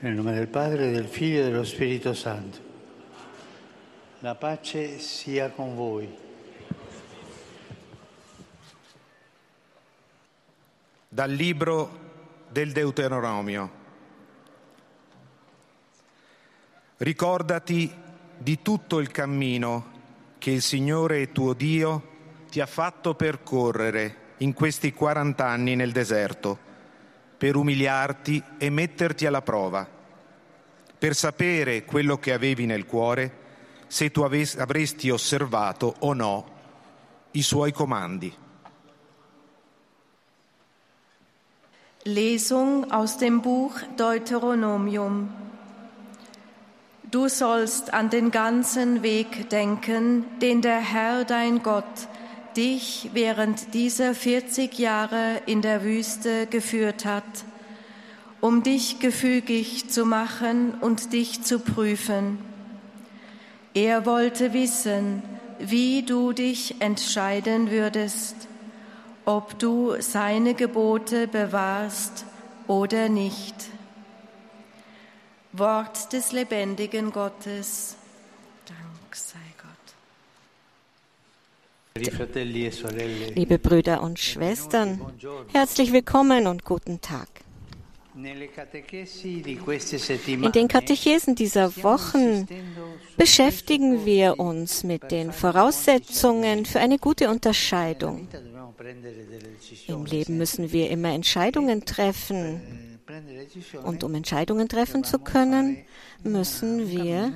Nel nome del Padre, del Figlio e dello Spirito Santo. La pace sia con voi. Dal libro del Deuteronomio. Ricordati di tutto il cammino che il Signore tuo Dio ti ha fatto percorrere in questi 40 anni nel deserto, per umiliarti e metterti alla prova, per sapere quello che avevi nel cuore, se tu avresti osservato o no i suoi comandi. Lesung aus dem Buch Deuteronomium. Du sollst an den ganzen Weg denken, den der Herr dein Gott dich während dieser 40 Jahre in der Wüste geführt hat, um dich gefügig zu machen und dich zu prüfen. Er wollte wissen, wie du dich entscheiden würdest, ob du seine Gebote bewahrst oder nicht. Wort des lebendigen Gottes. Dank sei. Liebe Brüder und Schwestern, herzlich willkommen und guten Tag. In den Katechesen dieser Wochen beschäftigen wir uns mit den Voraussetzungen für eine gute Unterscheidung. Im Leben müssen wir immer Entscheidungen treffen. Und um Entscheidungen treffen zu können, müssen wir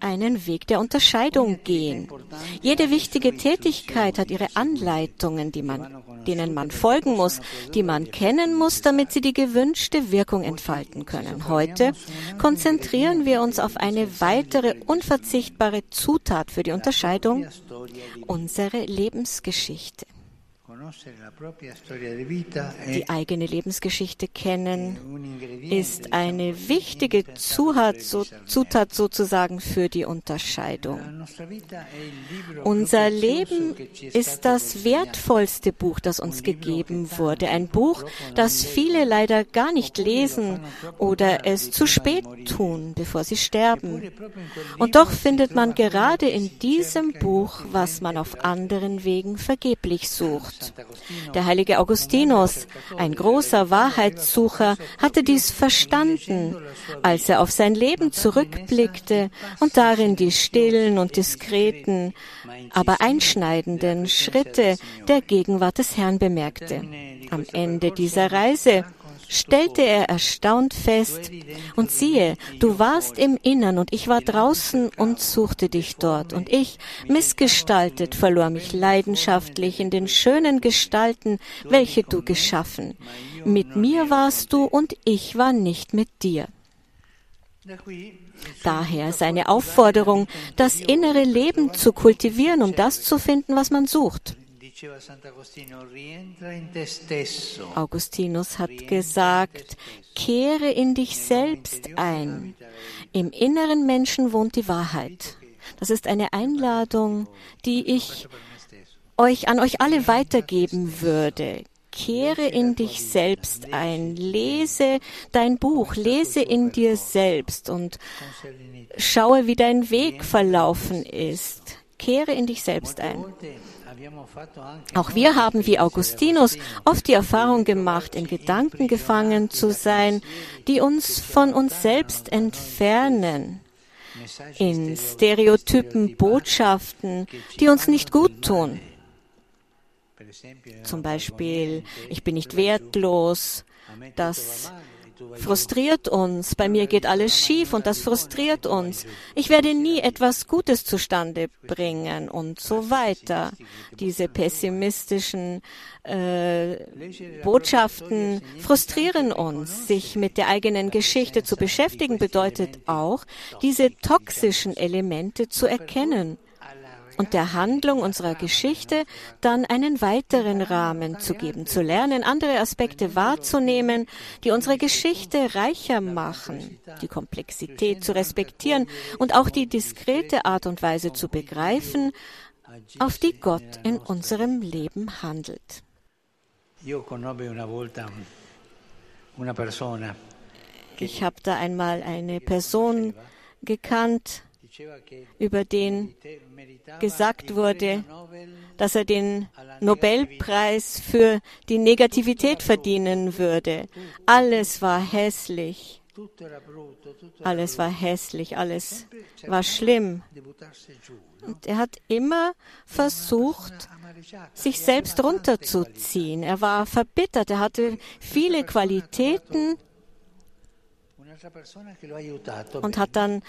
einen Weg der Unterscheidung gehen. Jede wichtige Tätigkeit hat ihre Anleitungen, man, denen man folgen muss, die man kennen muss, damit sie die gewünschte Wirkung entfalten können. Heute konzentrieren wir uns auf eine weitere unverzichtbare Zutat für die Unterscheidung, unsere Lebensgeschichte. Die eigene Lebensgeschichte kennen ist eine wichtige Zutat sozusagen für die Unterscheidung. Unser Leben ist das wertvollste Buch, das uns gegeben wurde. Ein Buch, das viele leider gar nicht lesen oder es zu spät tun, bevor sie sterben. Und doch findet man gerade in diesem Buch, was man auf anderen Wegen vergeblich sucht. Der heilige Augustinus, ein großer Wahrheitssucher, hatte dies verstanden, als er auf sein Leben zurückblickte und darin die stillen und diskreten, aber einschneidenden Schritte der Gegenwart des Herrn bemerkte. Am Ende dieser Reise stellte er erstaunt fest, und siehe, du warst im Innern und ich war draußen und suchte dich dort, und ich, missgestaltet, verlor mich leidenschaftlich in den schönen Gestalten, welche du geschaffen. Mit mir warst du und ich war nicht mit dir. Daher seine Aufforderung, das innere Leben zu kultivieren, um das zu finden, was man sucht. Augustinus hat gesagt, kehre in dich selbst ein. Im inneren Menschen wohnt die Wahrheit. Das ist eine Einladung, die ich euch an euch alle weitergeben würde. Kehre in dich selbst ein, lese dein Buch, lese in dir selbst und schaue, wie dein Weg verlaufen ist. Kehre in dich selbst ein. Auch wir haben wie Augustinus oft die Erfahrung gemacht, in Gedanken gefangen zu sein, die uns von uns selbst entfernen, in Stereotypen, Botschaften, die uns nicht gut tun. Zum Beispiel, ich bin nicht wertlos, das frustriert uns. Bei mir geht alles schief und das frustriert uns. Ich werde nie etwas Gutes zustande bringen und so weiter. Diese pessimistischen äh, Botschaften frustrieren uns. Sich mit der eigenen Geschichte zu beschäftigen bedeutet auch, diese toxischen Elemente zu erkennen und der Handlung unserer Geschichte dann einen weiteren Rahmen zu geben, zu lernen, andere Aspekte wahrzunehmen, die unsere Geschichte reicher machen, die Komplexität zu respektieren und auch die diskrete Art und Weise zu begreifen, auf die Gott in unserem Leben handelt. Ich habe da einmal eine Person gekannt, über den gesagt wurde, dass er den Nobelpreis für die Negativität verdienen würde. Alles war hässlich. Alles war hässlich, alles war schlimm. Und er hat immer versucht, sich selbst runterzuziehen. Er war verbittert, er hatte viele Qualitäten und hat dann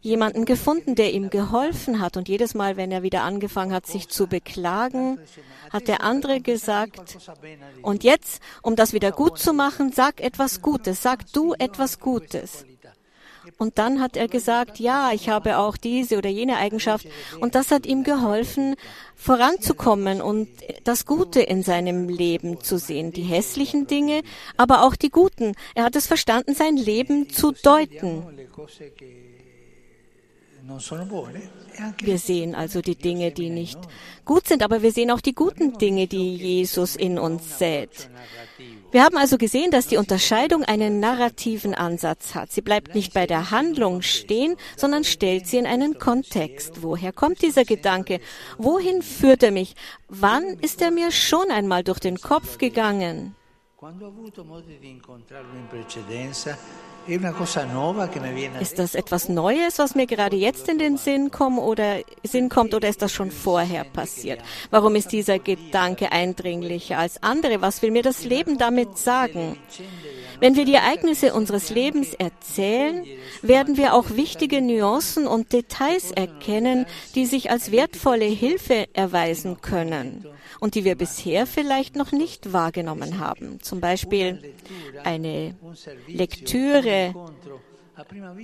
jemanden gefunden, der ihm geholfen hat. Und jedes Mal, wenn er wieder angefangen hat, sich zu beklagen, hat der andere gesagt, und jetzt, um das wieder gut zu machen, sag etwas Gutes, sag du etwas Gutes. Und dann hat er gesagt, ja, ich habe auch diese oder jene Eigenschaft. Und das hat ihm geholfen, voranzukommen und das Gute in seinem Leben zu sehen. Die hässlichen Dinge, aber auch die guten. Er hat es verstanden, sein Leben zu deuten. Wir sehen also die Dinge, die nicht gut sind, aber wir sehen auch die guten Dinge, die Jesus in uns sät. Wir haben also gesehen, dass die Unterscheidung einen narrativen Ansatz hat. Sie bleibt nicht bei der Handlung stehen, sondern stellt sie in einen Kontext. Woher kommt dieser Gedanke? Wohin führt er mich? Wann ist er mir schon einmal durch den Kopf gegangen? Ist das etwas Neues, was mir gerade jetzt in den Sinn, kommt oder, Sinn kommt oder ist das schon vorher passiert? Warum ist dieser Gedanke eindringlicher als andere? Was will mir das Leben damit sagen? Wenn wir die Ereignisse unseres Lebens erzählen, werden wir auch wichtige Nuancen und Details erkennen, die sich als wertvolle Hilfe erweisen können und die wir bisher vielleicht noch nicht wahrgenommen haben. Zum Beispiel eine Lektüre,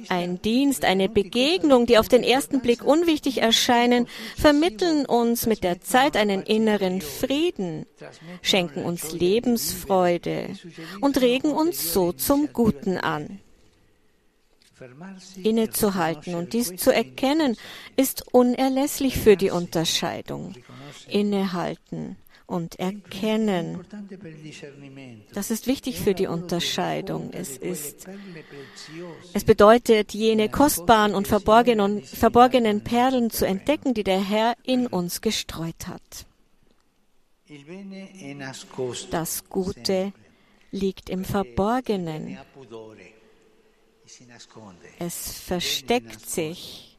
ein Dienst, eine Begegnung, die auf den ersten Blick unwichtig erscheinen, vermitteln uns mit der Zeit einen inneren Frieden, schenken uns Lebensfreude und regen uns so zum Guten an. Innezuhalten und dies zu erkennen, ist unerlässlich für die Unterscheidung innehalten und erkennen. Das ist wichtig für die Unterscheidung. Es ist, es bedeutet, jene kostbaren und verborgenen, verborgenen Perlen zu entdecken, die der Herr in uns gestreut hat. Das Gute liegt im Verborgenen. Es versteckt sich.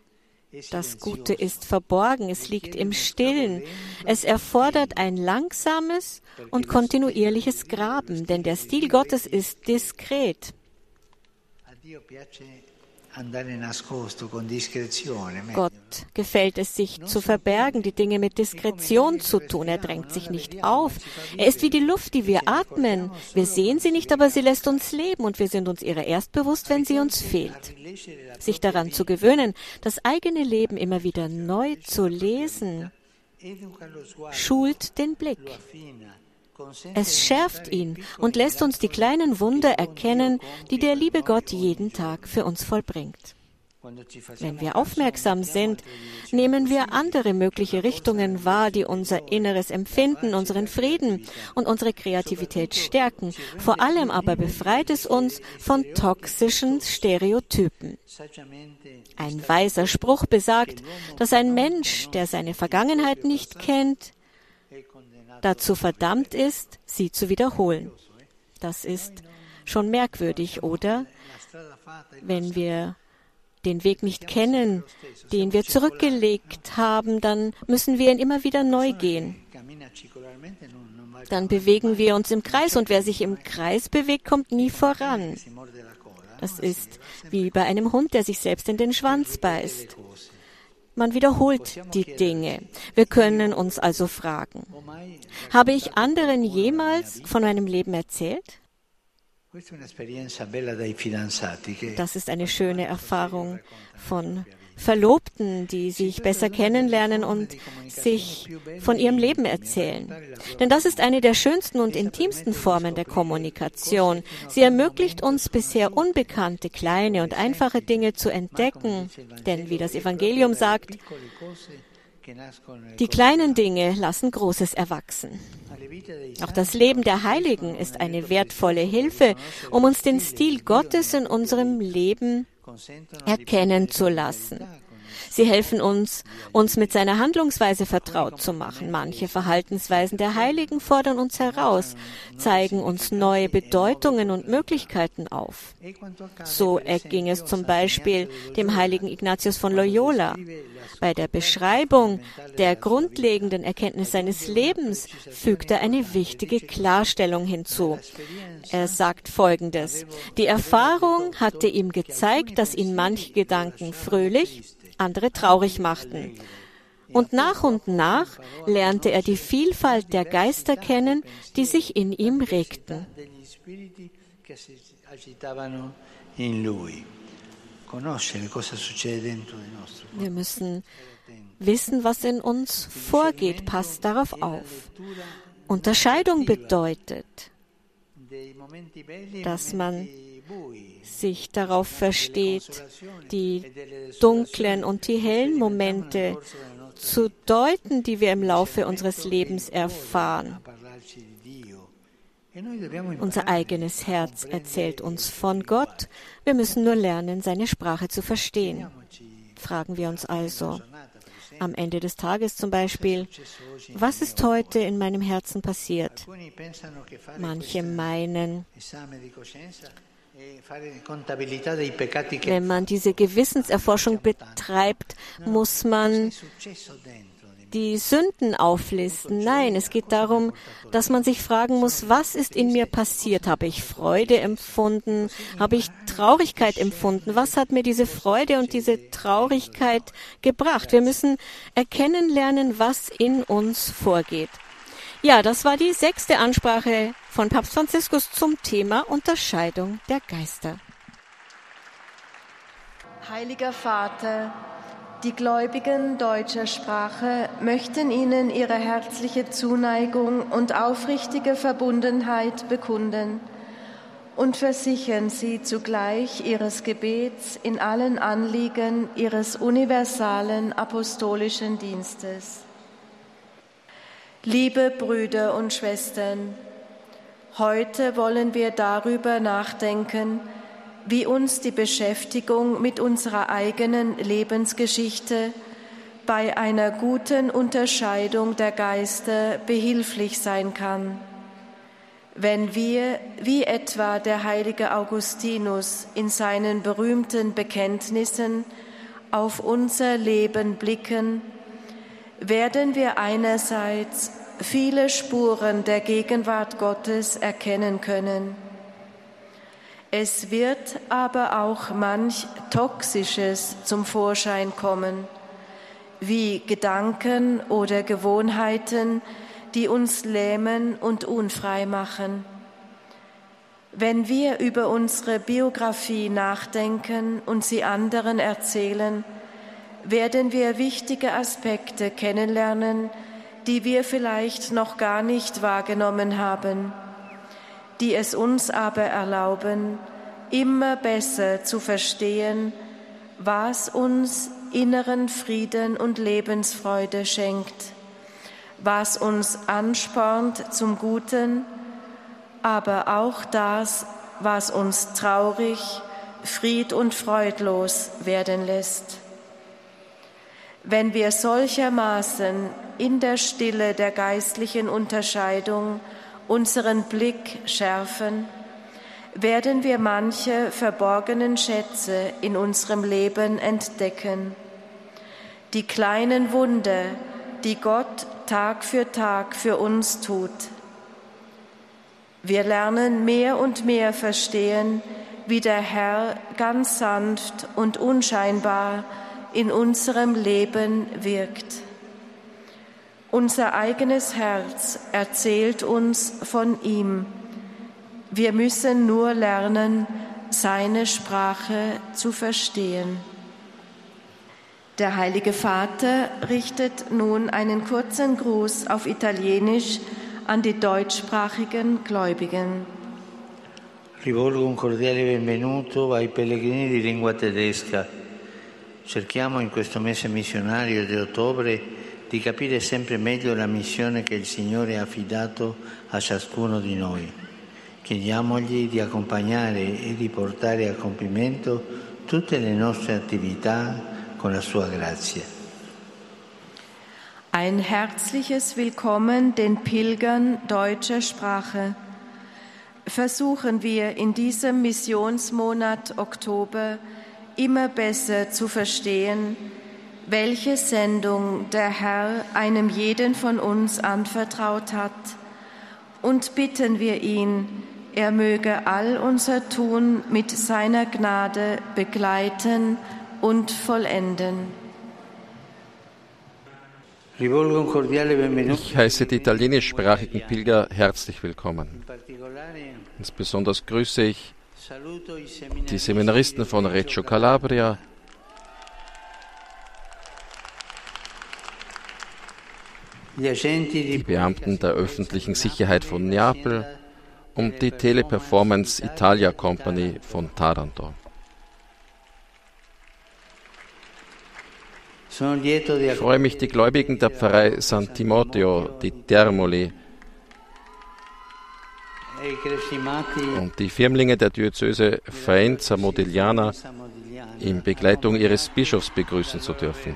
Das Gute ist verborgen, es liegt im Stillen. Es erfordert ein langsames und kontinuierliches Graben, denn der Stil Gottes ist diskret. Gott gefällt es sich zu verbergen, die Dinge mit Diskretion zu tun. Er drängt sich nicht auf. Er ist wie die Luft, die wir atmen. Wir sehen sie nicht, aber sie lässt uns leben und wir sind uns ihrer erst bewusst, wenn sie uns fehlt. Sich daran zu gewöhnen, das eigene Leben immer wieder neu zu lesen, schult den Blick. Es schärft ihn und lässt uns die kleinen Wunder erkennen, die der liebe Gott jeden Tag für uns vollbringt. Wenn wir aufmerksam sind, nehmen wir andere mögliche Richtungen wahr, die unser inneres Empfinden, unseren Frieden und unsere Kreativität stärken. Vor allem aber befreit es uns von toxischen Stereotypen. Ein weiser Spruch besagt, dass ein Mensch, der seine Vergangenheit nicht kennt, dazu verdammt ist, sie zu wiederholen. Das ist schon merkwürdig, oder? Wenn wir den Weg nicht kennen, den wir zurückgelegt haben, dann müssen wir ihn immer wieder neu gehen. Dann bewegen wir uns im Kreis und wer sich im Kreis bewegt, kommt nie voran. Das ist wie bei einem Hund, der sich selbst in den Schwanz beißt. Man wiederholt die Dinge. Wir können uns also fragen, habe ich anderen jemals von meinem Leben erzählt? Das ist eine schöne Erfahrung von Verlobten, die sich besser kennenlernen und sich von ihrem Leben erzählen. Denn das ist eine der schönsten und intimsten Formen der Kommunikation. Sie ermöglicht uns bisher unbekannte, kleine und einfache Dinge zu entdecken. Denn wie das Evangelium sagt, Die kleinen Dinge lassen Großes erwachsen. Auch das Leben der Heiligen ist eine wertvolle Hilfe, um uns den Stil Gottes in unserem Leben erkennen zu lassen. Sie helfen uns, uns mit seiner Handlungsweise vertraut zu machen. Manche Verhaltensweisen der Heiligen fordern uns heraus, zeigen uns neue Bedeutungen und Möglichkeiten auf. So erging es zum Beispiel dem heiligen Ignatius von Loyola. Bei der Beschreibung der grundlegenden Erkenntnis seines Lebens fügt er eine wichtige Klarstellung hinzu. Er sagt Folgendes. Die Erfahrung hatte ihm gezeigt, dass ihn manche Gedanken fröhlich, andere traurig machten. Und nach und nach lernte er die Vielfalt der Geister kennen, die sich in ihm regten. Wir müssen wissen, was in uns vorgeht. Passt darauf auf. Unterscheidung bedeutet, dass man sich darauf versteht, die dunklen und die hellen Momente zu deuten, die wir im Laufe unseres Lebens erfahren. Unser eigenes Herz erzählt uns von Gott. Wir müssen nur lernen, seine Sprache zu verstehen. Fragen wir uns also am Ende des Tages zum Beispiel, was ist heute in meinem Herzen passiert? Manche meinen, wenn man diese Gewissenserforschung betreibt, muss man die Sünden auflisten. Nein, es geht darum, dass man sich fragen muss, was ist in mir passiert? Habe ich Freude empfunden? Habe ich Traurigkeit empfunden? Was hat mir diese Freude und diese Traurigkeit gebracht? Wir müssen erkennen lernen, was in uns vorgeht. Ja, das war die sechste Ansprache von Papst Franziskus zum Thema Unterscheidung der Geister. Heiliger Vater, die Gläubigen deutscher Sprache möchten Ihnen ihre herzliche Zuneigung und aufrichtige Verbundenheit bekunden und versichern Sie zugleich Ihres Gebets in allen Anliegen Ihres universalen apostolischen Dienstes. Liebe Brüder und Schwestern, heute wollen wir darüber nachdenken, wie uns die Beschäftigung mit unserer eigenen Lebensgeschichte bei einer guten Unterscheidung der Geister behilflich sein kann. Wenn wir, wie etwa der heilige Augustinus in seinen berühmten Bekenntnissen, auf unser Leben blicken, werden wir einerseits viele Spuren der Gegenwart Gottes erkennen können. Es wird aber auch manch Toxisches zum Vorschein kommen, wie Gedanken oder Gewohnheiten, die uns lähmen und unfrei machen. Wenn wir über unsere Biografie nachdenken und sie anderen erzählen, werden wir wichtige Aspekte kennenlernen, die wir vielleicht noch gar nicht wahrgenommen haben, die es uns aber erlauben, immer besser zu verstehen, was uns inneren Frieden und Lebensfreude schenkt, was uns anspornt zum Guten, aber auch das, was uns traurig, fried und freudlos werden lässt. Wenn wir solchermaßen in der Stille der geistlichen Unterscheidung unseren Blick schärfen, werden wir manche verborgenen Schätze in unserem Leben entdecken. Die kleinen Wunder, die Gott Tag für Tag für uns tut. Wir lernen mehr und mehr verstehen, wie der Herr ganz sanft und unscheinbar in unserem Leben wirkt. Unser eigenes Herz erzählt uns von ihm. Wir müssen nur lernen, seine Sprache zu verstehen. Der Heilige Vater richtet nun einen kurzen Gruß auf Italienisch an die deutschsprachigen Gläubigen. Rivolgo un cordiale benvenuto ai pellegrini di lingua tedesca. Cerchiamo in questo mese missionario di ottobre di capire sempre meglio la missione che il Signore ha affidato a ciascuno di noi. Chiediamogli di accompagnare e di portare a compimento tutte le nostre attività con la sua grazia. Ein herzliches Willkommen den Pilgern deutscher Sprache. Versuchen wir in diesem Missionsmonat Oktober immer besser zu verstehen, welche Sendung der Herr einem jeden von uns anvertraut hat, und bitten wir ihn, er möge all unser Tun mit seiner Gnade begleiten und vollenden. Ich heiße die italienischsprachigen Pilger herzlich willkommen. Insbesonders grüße ich die Seminaristen von Reggio Calabria, die Beamten der öffentlichen Sicherheit von Neapel und die Teleperformance Italia Company von Taranto. Ich freue mich, die Gläubigen der Pfarrei San Timoteo di Termoli und die Firmlinge der Diözese Faenza Modigliana in Begleitung ihres Bischofs begrüßen zu dürfen.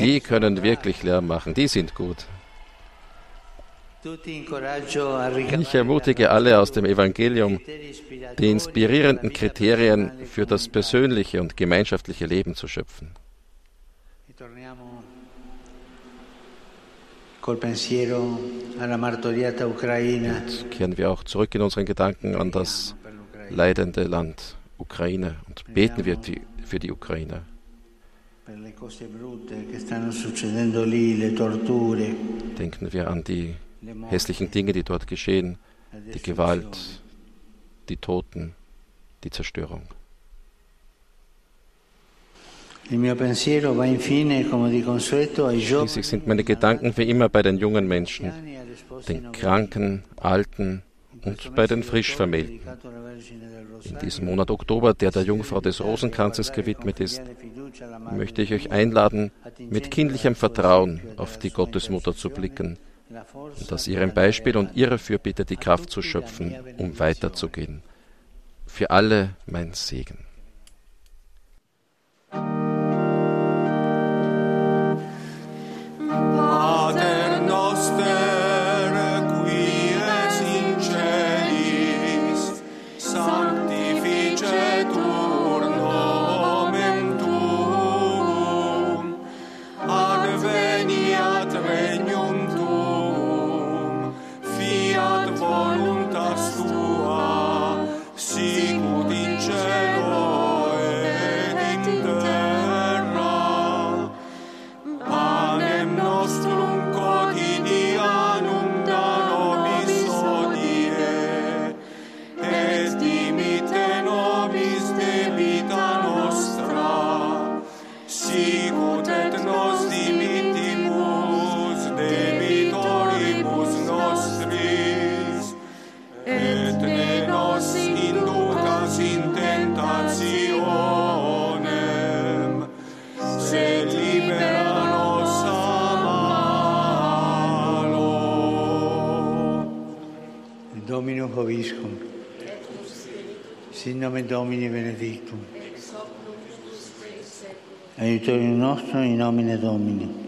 Die können wirklich Lärm machen, die sind gut. Ich ermutige alle aus dem Evangelium, die inspirierenden Kriterien für das persönliche und gemeinschaftliche Leben zu schöpfen. Jetzt kehren wir auch zurück in unseren Gedanken an das leidende Land Ukraine und beten wir für die Ukraine. Denken wir an die hässlichen Dinge, die dort geschehen, die Gewalt, die Toten, die Zerstörung. Schließlich sind meine Gedanken wie immer bei den jungen Menschen, den Kranken, Alten und bei den Frischvermählten. In diesem Monat Oktober, der der Jungfrau des Rosenkranzes gewidmet ist, möchte ich euch einladen, mit kindlichem Vertrauen auf die Gottesmutter zu blicken und aus ihrem Beispiel und ihrer Fürbitte die Kraft zu schöpfen, um weiterzugehen. Für alle mein Segen. Hoviscum. Sin nome Domini benedictum. Aiutorium nostro in nomine Domini.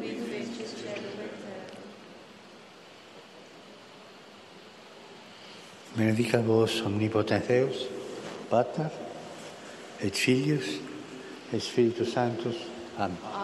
Benedica vos omnipotens Deus, Pater, et Filius, et Spiritus Sanctus. Amen.